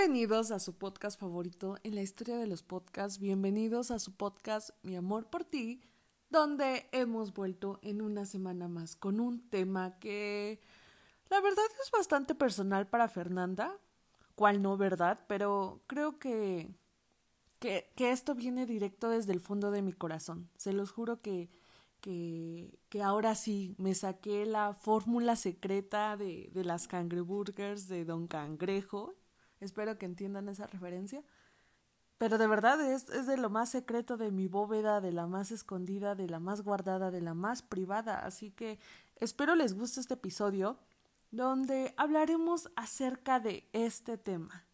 Bienvenidos a su podcast favorito en la historia de los podcasts. Bienvenidos a su podcast Mi amor por ti, donde hemos vuelto en una semana más con un tema que la verdad es bastante personal para Fernanda, cual no, ¿verdad? Pero creo que, que, esto viene directo desde el fondo de mi corazón. Se los juro que que, que ahora sí me saqué la fórmula secreta de, de las cangreburgers de Don Cangrejo. Espero que entiendan esa referencia. Pero de verdad es, es de lo más secreto de mi bóveda, de la más escondida, de la más guardada, de la más privada. Así que espero les guste este episodio donde hablaremos acerca de este tema.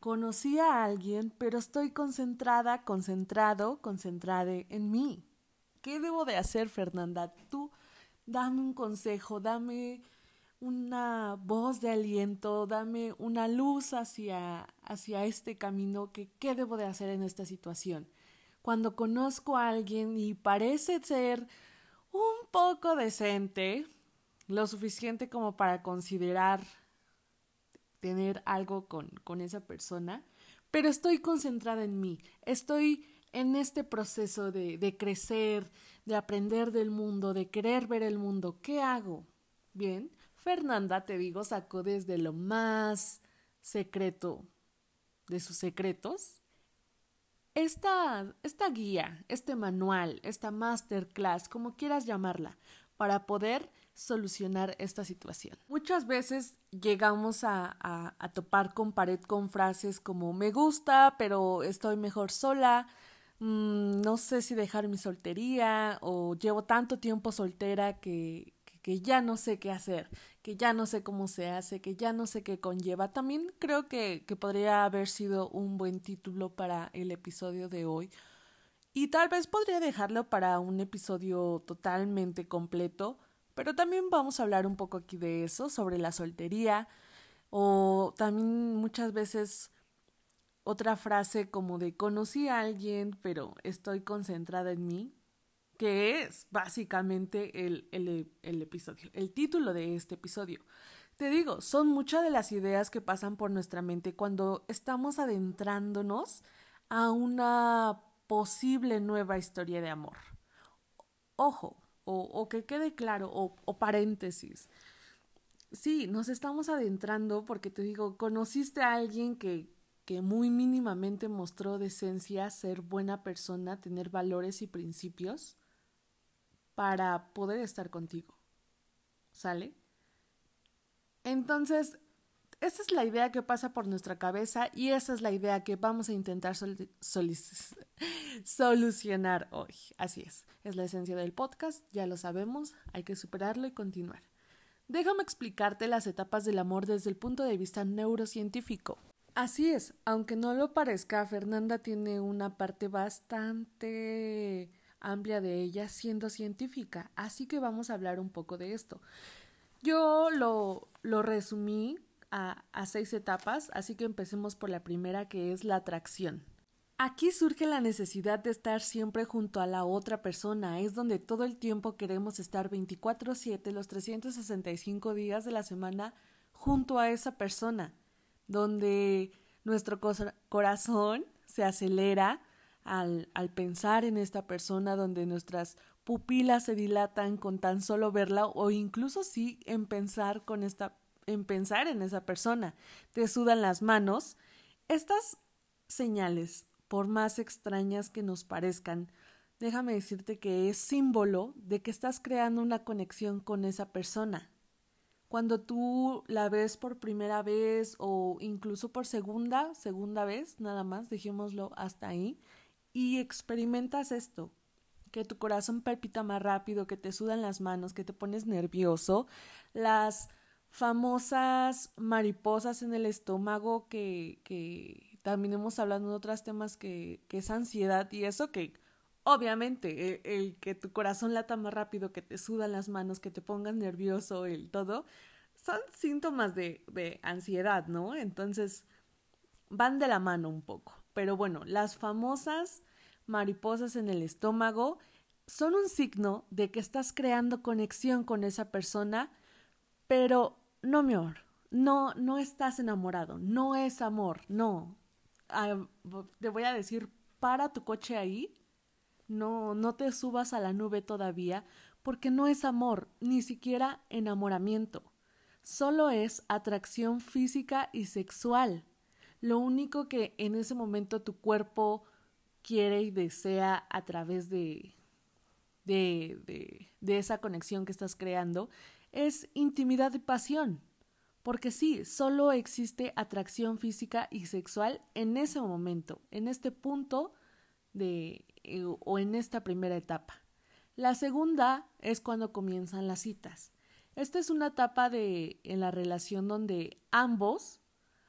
Conocí a alguien, pero estoy concentrada, concentrado, concentrada en mí. ¿Qué debo de hacer, Fernanda? Tú dame un consejo, dame una voz de aliento, dame una luz hacia, hacia este camino, que qué debo de hacer en esta situación. Cuando conozco a alguien y parece ser un poco decente, lo suficiente como para considerar tener algo con, con esa persona, pero estoy concentrada en mí, estoy en este proceso de, de crecer, de aprender del mundo, de querer ver el mundo, ¿qué hago? Bien, Fernanda, te digo, sacó desde lo más secreto de sus secretos esta, esta guía, este manual, esta masterclass, como quieras llamarla, para poder solucionar esta situación. Muchas veces llegamos a, a, topar con pared con frases como me gusta, pero estoy mejor sola, Mm, no sé si dejar mi soltería o llevo tanto tiempo soltera que, que, ya no sé qué hacer, que ya no sé cómo se hace, que ya no sé qué conlleva. También creo que, que podría haber sido un buen título para el episodio de hoy. Y tal vez podría dejarlo para un episodio totalmente completo, pero también vamos a hablar un poco aquí de eso, sobre la soltería, o también muchas veces otra frase como de conocí a alguien, pero estoy concentrada en mí, que es básicamente el, el, el, episodio, el título de este episodio. Te digo, son muchas de las ideas que pasan por nuestra mente cuando estamos adentrándonos a una posible nueva historia de amor. Ojo, o, o que quede claro, o, o paréntesis. Sí, nos estamos adentrando porque te digo, conociste a alguien que que muy mínimamente mostró decencia, ser buena persona, tener valores y principios para poder estar contigo. ¿Sale? Entonces, esa es la idea que pasa por nuestra cabeza y esa es la idea que vamos a intentar sol solucionar hoy. Así es, es la esencia del podcast, ya lo sabemos, hay que superarlo y continuar. Déjame explicarte las etapas del amor desde el punto de vista neurocientífico. Así es, aunque no lo parezca, Fernanda tiene una parte bastante amplia de ella siendo científica, así que vamos a hablar un poco de esto. Yo lo, lo resumí a, a seis etapas, así que empecemos por la primera que es la atracción. Aquí surge la necesidad de estar siempre junto a la otra persona, es donde todo el tiempo queremos estar 24/7 los 365 días de la semana junto a esa persona donde nuestro corazón se acelera al, pensar en esta persona, donde nuestras pupilas se dilatan con tan solo verla o incluso sí en pensar con esta en pensar en esa persona. Te sudan las manos. Estas señales, por más extrañas que nos parezcan, déjame decirte que es símbolo de que estás creando una conexión con esa persona cuando tú la ves por primera vez o incluso por segunda, segunda vez, nada más, dejémoslo hasta ahí, y experimentas esto, que tu corazón palpita más rápido, que te sudan las manos, que te pones nervioso, las famosas mariposas en el estómago que, que también hemos hablado en otros temas que, que es ansiedad y eso que obviamente el, el, que tu corazón lata más rápido, que te sudan las manos, que te pongas nervioso, el todo, son síntomas de, de ansiedad, ¿no? Entonces van de la mano un poco. Pero bueno, las famosas mariposas en el estómago son un signo de que estás creando conexión con esa persona, pero no mi amor, no, no estás enamorado, no es amor, no. Ah, te voy a decir, para tu coche ahí, no, no te subas a la nube todavía, porque no es amor, ni siquiera enamoramiento. Solo es atracción física y sexual. Lo único que en ese momento tu cuerpo quiere y desea a través de, de, de, esa conexión que estás creando es intimidad y pasión. Porque sí, solo existe atracción física y sexual en ese momento, en este punto de eh, o en esta primera etapa. La segunda es cuando comienzan las citas. Esta es una etapa de en la relación donde ambos,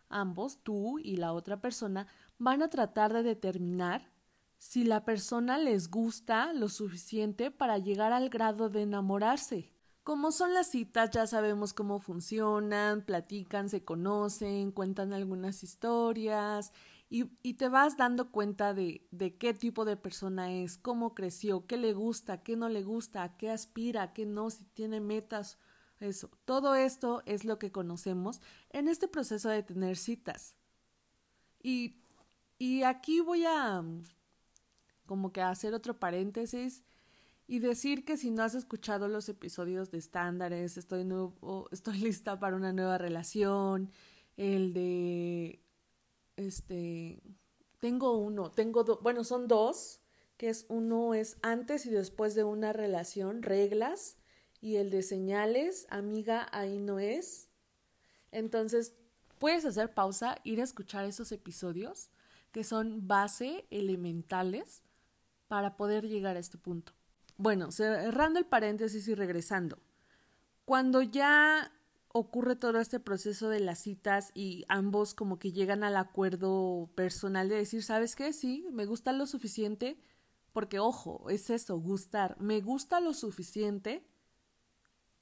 ambos, tú y la otra persona, van a tratar de determinar si la persona les gusta lo suficiente para llegar al grado de enamorarse. Como son las citas, ya sabemos cómo funcionan, platican, se conocen, cuentan algunas historias y, y te vas dando cuenta de, de, qué tipo de persona es, cómo creció, qué le gusta, qué no le gusta, qué aspira, qué no, si tiene metas, eso. Todo esto es lo que conocemos en este proceso de tener citas. Y, y aquí voy a como que hacer otro paréntesis y decir que si no has escuchado los episodios de estándares, estoy, nuevo, estoy lista para una nueva relación, el de, este, tengo uno, tengo dos, bueno, son dos, que es uno es antes y después de una relación, reglas, y el de señales, amiga, ahí no es. Entonces, puedes hacer pausa, ir a escuchar esos episodios que son base, elementales, para poder llegar a este punto. Bueno, cerrando el paréntesis y regresando. Cuando ya ocurre todo este proceso de las citas y ambos como que llegan al acuerdo personal de decir, ¿sabes qué? Sí, me gusta lo suficiente, porque ojo, es eso, gustar, me gusta lo suficiente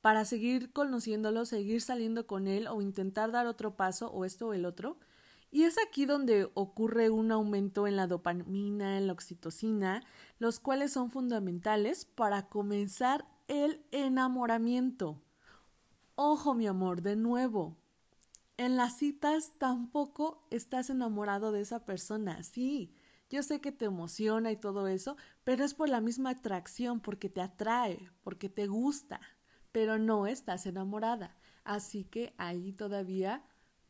para seguir conociéndolo, seguir saliendo con él o intentar dar otro paso o esto o el otro. Y es aquí donde ocurre un aumento en la dopamina, en la oxitocina, los cuales son fundamentales para comenzar el enamoramiento. Ojo, mi amor, de nuevo. En las citas tampoco estás enamorado de esa persona. Sí, yo sé que te emociona y todo eso, pero es por la misma atracción, porque te atrae, porque te gusta, pero no estás enamorada. Así que ahí todavía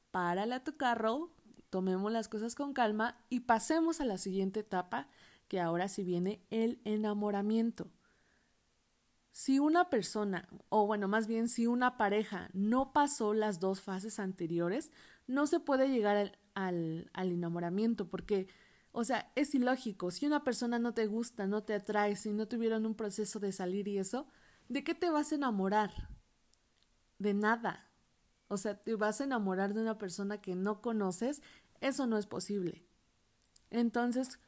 párale a tu carro, tomemos las cosas con calma y pasemos a la siguiente etapa, que ahora sí viene el enamoramiento. Si una persona, o bueno, más bien si una pareja no pasó las dos fases anteriores, no se puede llegar al, al, al, enamoramiento, porque, o sea, es ilógico. Si una persona no te gusta, no te atrae, si no tuvieron un proceso de salir y eso, ¿de qué te vas a enamorar? De nada. O sea, te vas a enamorar de una persona que no conoces eso no es posible. Entonces,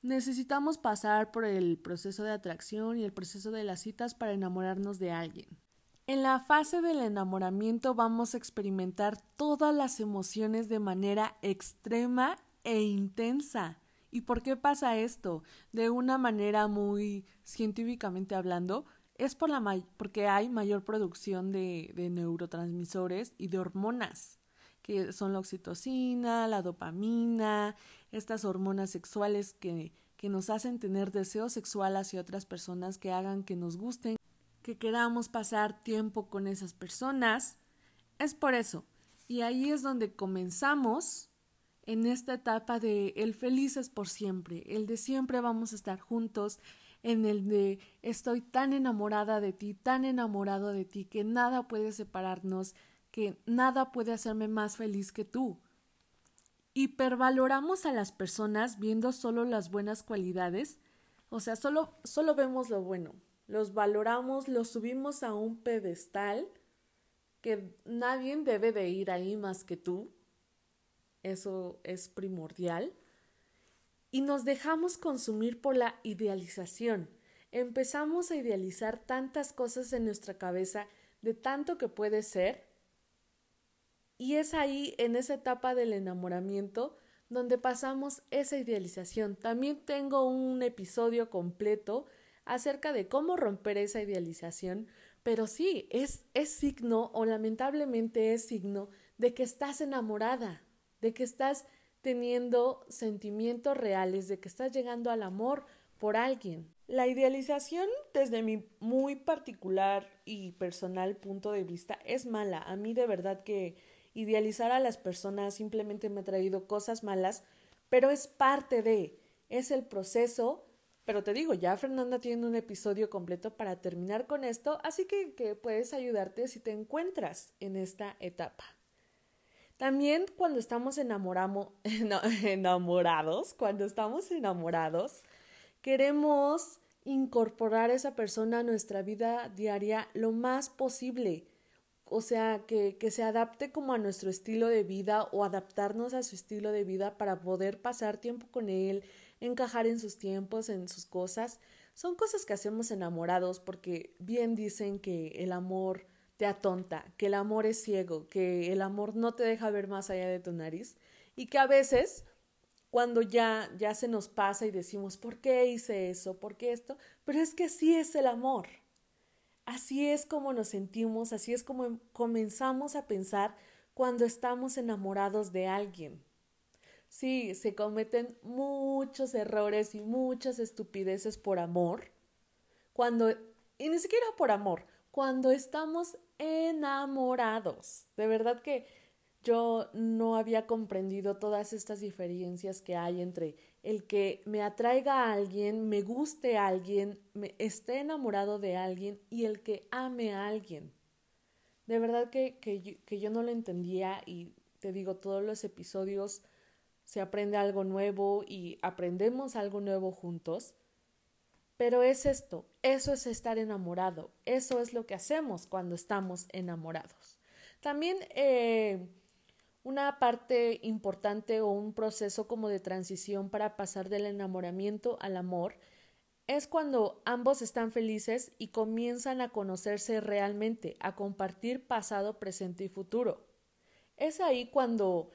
necesitamos pasar por el proceso de atracción y el proceso de las citas para enamorarnos de alguien. En la fase del enamoramiento vamos a experimentar todas las emociones de manera extrema e intensa. ¿Y por qué pasa esto? De una manera muy científicamente hablando, es por la porque hay mayor producción de, de neurotransmisores y de hormonas que son la oxitocina, la dopamina, estas hormonas sexuales que, que nos hacen tener deseo sexual hacia otras personas que hagan que nos gusten, que queramos pasar tiempo con esas personas. Es por eso. Y ahí es donde comenzamos en esta etapa de el feliz es por siempre, el de siempre vamos a estar juntos, en el de estoy tan enamorada de ti, tan enamorado de ti, que nada puede separarnos, que nada puede hacerme más feliz que tú. Hipervaloramos a las personas viendo solo las buenas cualidades, o sea, solo, solo vemos lo bueno, los valoramos, los subimos a un pedestal que nadie debe de ir ahí más que tú, eso es primordial, y nos dejamos consumir por la idealización. Empezamos a idealizar tantas cosas en nuestra cabeza de tanto que puede ser y es ahí, en esa etapa del enamoramiento, donde pasamos esa idealización. También tengo un episodio completo acerca de cómo romper esa idealización, Pero sí, es, es signo o lamentablemente es signo de que estás enamorada, de que estás teniendo sentimientos reales, de que estás llegando al amor por alguien. La idealización, desde mi muy particular y personal punto de vista, es mala. A mí de verdad que idealizar a las personas simplemente me ha traído cosas malas, pero es parte de, es el proceso. Pero te digo, ya Fernanda tiene un episodio completo para terminar con esto, así que, que puedes ayudarte si te encuentras en esta etapa. También cuando estamos enamoramos, enamorados, cuando estamos enamorados, queremos incorporar a esa persona a nuestra vida diaria lo más posible. O sea, que, que se adapte como a nuestro estilo de vida o adaptarnos a su estilo de vida para poder pasar tiempo con él, encajar en sus tiempos, en sus cosas. Son cosas que hacemos enamorados porque bien dicen que el amor te atonta, que el amor es ciego, que el amor no te deja ver más allá de tu nariz y que a veces cuando ya ya se nos pasa y decimos, ¿por qué hice eso? ¿Por qué esto? Pero es que así es el amor. Así es como nos sentimos, así es como comenzamos a pensar cuando estamos enamorados de alguien. Sí, se cometen muchos errores y muchas estupideces por amor. Cuando, y ni siquiera por amor, cuando estamos enamorados. De verdad que yo no había comprendido todas estas diferencias que hay entre el que me atraiga a alguien, me guste a alguien, me esté enamorado de alguien y el que ame a alguien. De verdad que, que, yo, que yo no lo entendía y te digo, todos los episodios se aprende algo nuevo y aprendemos algo nuevo juntos. Pero es esto, eso es estar enamorado, eso es lo que hacemos cuando estamos enamorados. También eh, una parte importante o un proceso como de transición para pasar del enamoramiento al amor es cuando ambos están felices y comienzan a conocerse realmente, a compartir pasado, presente y futuro. Es ahí cuando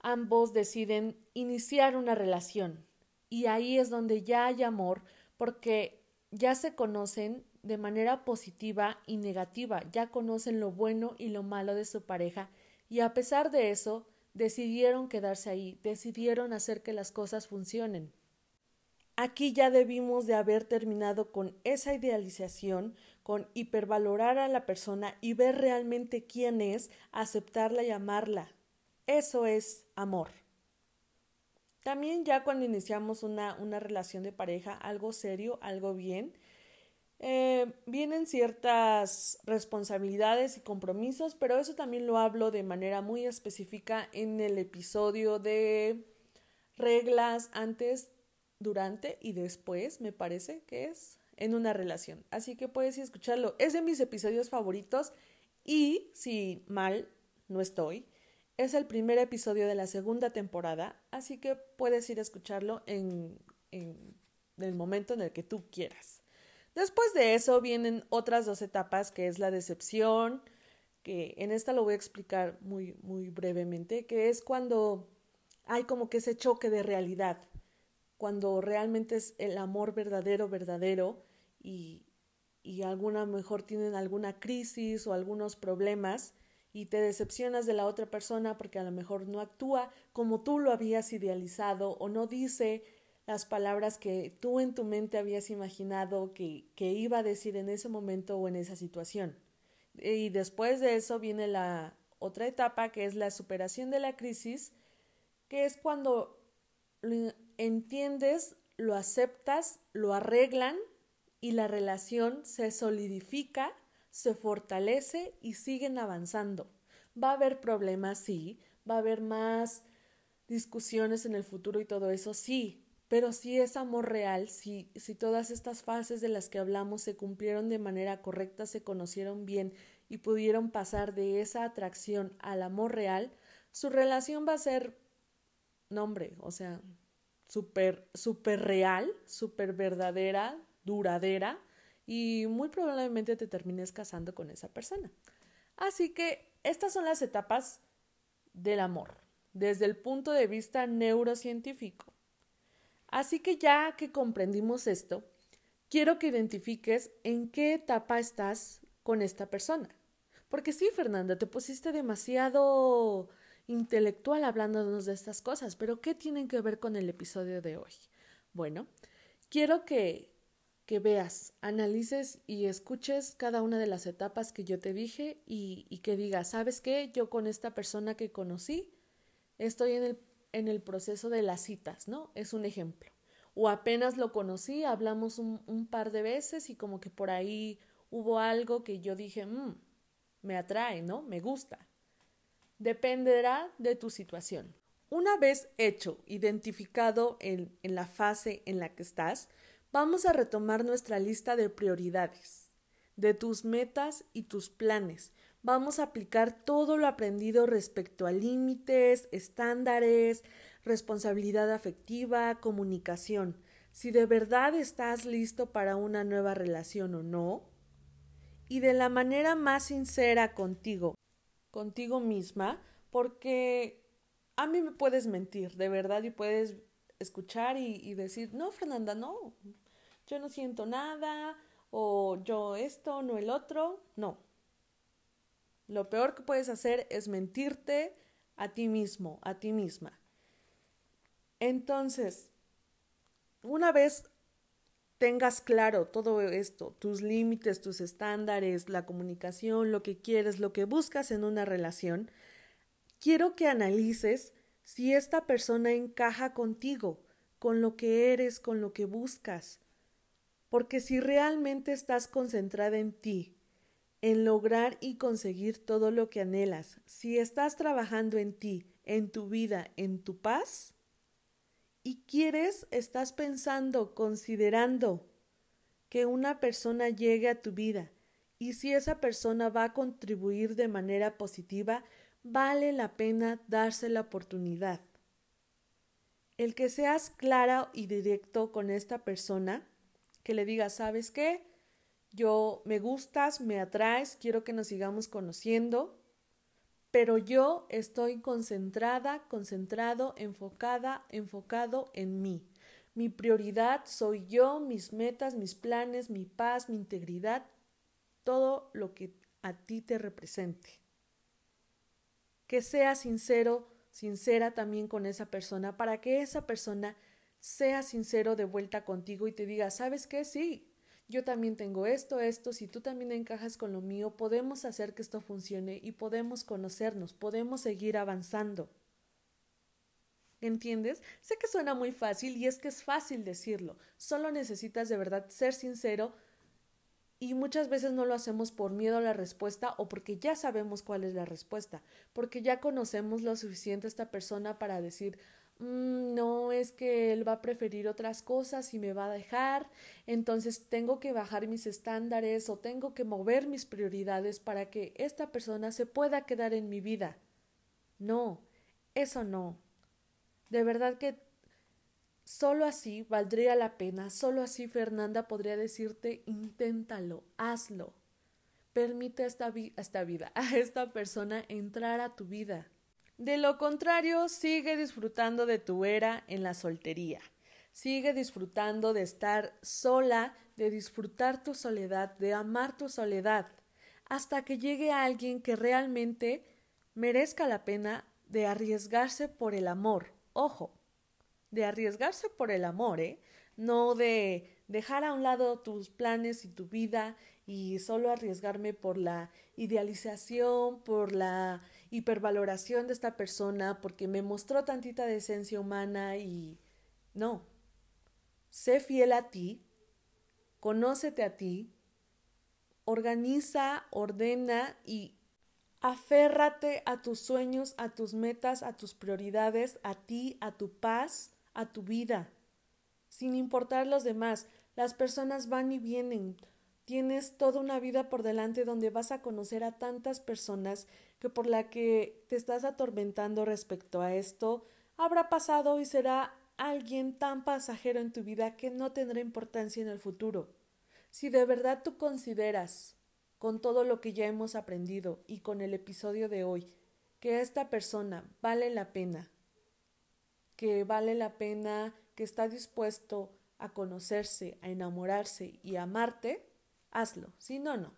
ambos deciden iniciar una relación y ahí es donde ya hay amor porque ya se conocen de manera positiva y negativa, ya conocen lo bueno y lo malo de su pareja y a pesar de eso decidieron quedarse ahí, decidieron hacer que las cosas funcionen. Aquí ya debimos de haber terminado con esa idealización, con hipervalorar a la persona y ver realmente quién es, aceptarla y amarla. Eso es amor. También ya cuando iniciamos una, una relación de pareja, algo serio, algo bien, eh, vienen ciertas responsabilidades y compromisos, pero eso también lo hablo de manera muy específica en el episodio de reglas antes, durante y después, me parece que es en una relación. Así que puedes escucharlo. Es de mis episodios favoritos y si mal no estoy, es el primer episodio de la segunda temporada, así que puedes ir a escucharlo en, el momento en el que tú quieras. Después de eso vienen otras dos etapas, que es la decepción, que en esta lo voy a explicar muy, muy brevemente, que es cuando hay como que ese choque de realidad, cuando realmente es el amor verdadero, verdadero, y, y alguna mejor tienen alguna crisis o algunos problemas, y te decepcionas de la otra persona porque a lo mejor no actúa como tú lo habías idealizado o no dice las palabras que tú en tu mente habías imaginado que, que iba a decir en ese momento o en esa situación. Y después de eso viene la otra etapa que es la superación de la crisis, que es cuando lo entiendes, lo aceptas, lo arreglan y la relación se solidifica se fortalece y siguen avanzando. Va a haber problemas, sí, va a haber más discusiones en el futuro y todo eso, sí, pero si es amor real, si, si todas estas fases de las que hablamos se cumplieron de manera correcta, se conocieron bien y pudieron pasar de esa atracción al amor real, su relación va a ser, nombre, o sea, súper, súper real, súper verdadera, duradera, y muy probablemente te termines casando con esa persona. Así que estas son las etapas del amor, desde el punto de vista neurocientífico. Así que ya que comprendimos esto, quiero que identifiques en qué etapa estás con esta persona. Porque sí, Fernanda, te pusiste demasiado intelectual hablándonos de estas cosas, pero ¿qué tienen que ver con el episodio de hoy? Bueno, quiero que, que veas, analices y escuches cada una de las etapas que yo te dije y, que digas, ¿sabes qué? Yo con esta persona que conocí estoy en el, proceso de las citas, ¿no? Es un ejemplo. O apenas lo conocí, hablamos un, par de veces y como que por ahí hubo algo que yo dije, mmm, me atrae, ¿no? Me gusta. Dependerá de tu situación. Una vez hecho, identificado en, en, la fase en la que estás, vamos a retomar nuestra lista de prioridades, de tus metas y tus planes. Vamos a aplicar todo lo aprendido respecto a límites, estándares, responsabilidad afectiva, comunicación. Si de verdad estás listo para una nueva relación o no, y de la manera más sincera contigo, contigo misma, porque a mí me puedes mentir, de verdad, y puedes escuchar y, decir, no, Fernanda, no, yo no siento nada, o yo esto, no el otro, no. Lo peor que puedes hacer es mentirte a ti mismo, a ti misma. Entonces, una vez tengas claro todo esto, tus límites, tus estándares, la comunicación, lo que quieres, lo que buscas en una relación, quiero que analices si esta persona encaja contigo, con lo que eres, con lo que buscas. Porque si realmente estás concentrada en ti, en lograr y conseguir todo lo que anhelas, si estás trabajando en ti, en tu vida, en tu paz, y quieres, estás pensando, considerando que una persona llegue a tu vida y si esa persona va a contribuir de manera positiva, vale la pena darse la oportunidad. El que seas clara y directo con esta persona, que le digas, ¿sabes qué? Yo me gustas, me atraes, quiero que nos sigamos conociendo, pero yo estoy concentrada, concentrado, enfocada, enfocado en mí. Mi prioridad soy yo, mis metas, mis planes, mi paz, mi integridad, todo lo que a ti te represente. Que seas sincero, sincera también con esa persona para que esa persona sea sincero de vuelta contigo y te diga, ¿sabes qué? Sí, yo también tengo esto, esto, si tú también encajas con lo mío, podemos hacer que esto funcione y podemos conocernos, podemos seguir avanzando. ¿Entiendes? Sé que suena muy fácil y es que es fácil decirlo, solo necesitas de verdad ser sincero y muchas veces no lo hacemos por miedo a la respuesta o porque ya sabemos cuál es la respuesta, porque ya conocemos lo suficiente a esta persona para decir, Mm, no es que él va a preferir otras cosas y me va a dejar, entonces tengo que bajar mis estándares o tengo que mover mis prioridades para que esta persona se pueda quedar en mi vida. No, eso no. De verdad que solo así valdría la pena, solo así Fernanda podría decirte inténtalo, hazlo. Permite esta, esta vida, a esta persona entrar a tu vida. De lo contrario, sigue disfrutando de tu era en la soltería. Sigue disfrutando de estar sola, de disfrutar tu soledad, de amar tu soledad, hasta que llegue alguien que realmente merezca la pena de arriesgarse por el amor. Ojo, de arriesgarse por el amor, ¿eh? No de dejar a un lado tus planes y tu vida y solo arriesgarme por la idealización, por la hipervaloración de esta persona porque me mostró tantita decencia humana y no. Sé fiel a ti, conócete a ti, organiza, ordena y aférrate a tus sueños, a tus metas, a tus prioridades, a ti, a tu paz, a tu vida, sin importar los demás. Las personas van y vienen. Tienes toda una vida por delante donde vas a conocer a tantas personas que por la que te estás atormentando respecto a esto habrá pasado y será alguien tan pasajero en tu vida que no tendrá importancia en el futuro. Si de verdad tú consideras, con todo lo que ya hemos aprendido y con el episodio de hoy, que esta persona vale la pena, que vale la pena, que está dispuesto a conocerse, a enamorarse y a amarte, hazlo. Si no, no.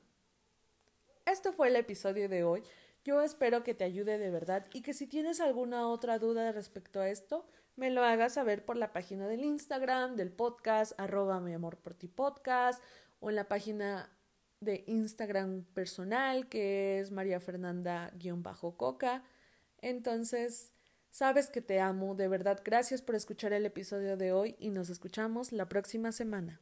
este fue el episodio de hoy. Yo espero que te ayude de verdad y que si tienes alguna otra duda respecto a esto, me lo hagas saber por la página del Instagram, del podcast, arroba mi amor por ti podcast, o en la página de Instagram personal, que es María Fernanda-Coca. Entonces, sabes que te amo, de verdad, gracias por escuchar el episodio de hoy y nos escuchamos la próxima semana.